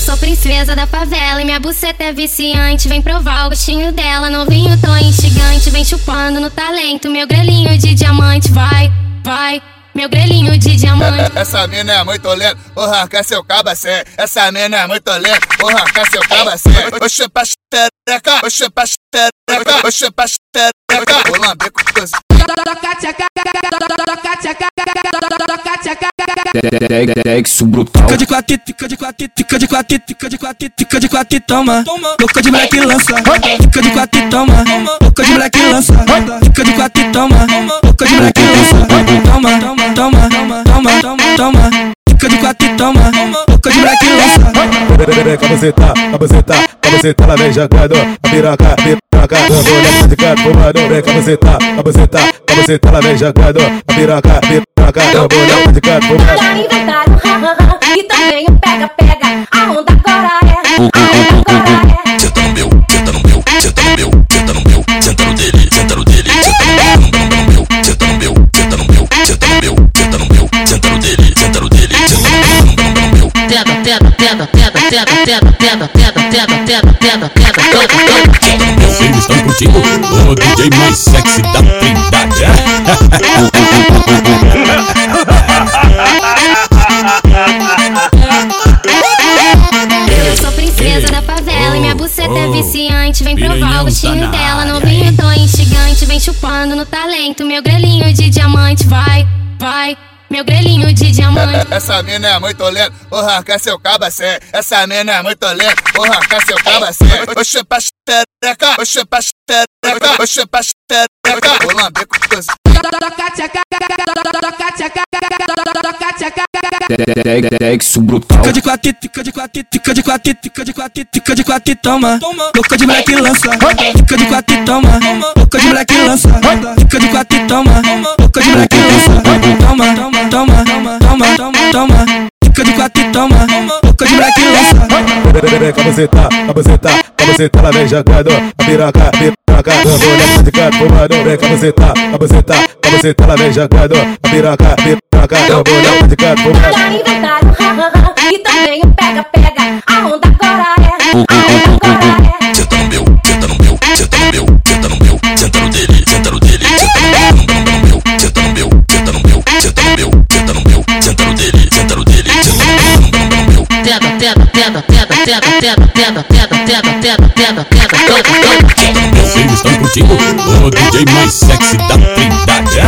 Eu sou princesa da favela e minha buceta é viciante. Vem provar o gostinho dela, novinho tão instigante. Vem chupando no talento, meu grelhinho de diamante. Vai, vai. Meu grelhinho de diamante. Essa mina é muito lenta, vou arrancar seu cabacé. Essa mina é muito lenta, vou arrancar seu cabacé. Oxe, pra xereca, oxe, pra xereca, oxe, pra xereca. Vou lamber com coisa. Sexo brutal. Fica de quatro, fica de quatro, fica de quatro, fica de quatro, fica de quatro toma. Boca de moleque lança. Fica de quatro toma. Boca de moleque lança. Fica de quatro toma. Boca de moleque lança. Toma, toma, toma, toma, toma, toma. Fica de quatro toma. Boca de moleque lança. Tá, tá, com você tá, ela vem jogando a piroca, piroca, olhar de canto fumando. Vem tá, tá, com você tá, ela vem jogando a piroca, piroca, olhar de canto fumando. Já inventaram, hahaha, e também o pega-pega. A onda agora é, agora é. Senta no meu, senta no meu, senta no meu, senta no meu, senta no dele, senta no dele, senta no meu, senta no meu, senta no meu, senta no meu, senta no meu, senta no dele, senta no dele, senta no meu. Pega, pega, pega, pega, pega, pega, pega, pega, pega, pega, pega, pega, pega, pega. Vocês estão curtindo o DJ mais sexy da Trindade. Vem provar o gostinho dela, novinho tão instigante. Vem chupando no talento, meu grelhinho de diamante. Vai, vai. Meu grelhinho de diamante. Essa mina é muito lenta, vou arrancar seu cabacé. Essa mina é muito lenta, vou arrancar seu cabacé. Oxe, pra xereca, oxe, pra xereca, oxe, pra xereca. Vou lamber com coisa. Sexo brutal. Fica de quatro, fica de quatro, fica de quatro, fica de quatro, fica de quatro toma. Boca de moleque lança. Fica de quatro toma. Boca de moleque lança. Fica de quatro e toma. Boca de moleque lança. Toma, toma, toma, toma, toma, toma. Fica de quatro toma. Boca de moleque lança. Vem tá, você tá, com você tá, ela vem jogando a piroca, marcar. Mulher musicada, bombadão, vem cabuzetar, você tá lá vem jogando. A piroca, piroca, mulher musicada, bombadão. E inventário, ha, e também o pega, pega. A onda agora é, a onda agora é. Senta no meu, senta no meu, senta no meu. Pega, pega, pega, pega, pega, pega, pega, pega, pega, pega, pega, pega. Vocês estão curtindo o DJ mais sexy da Trindade.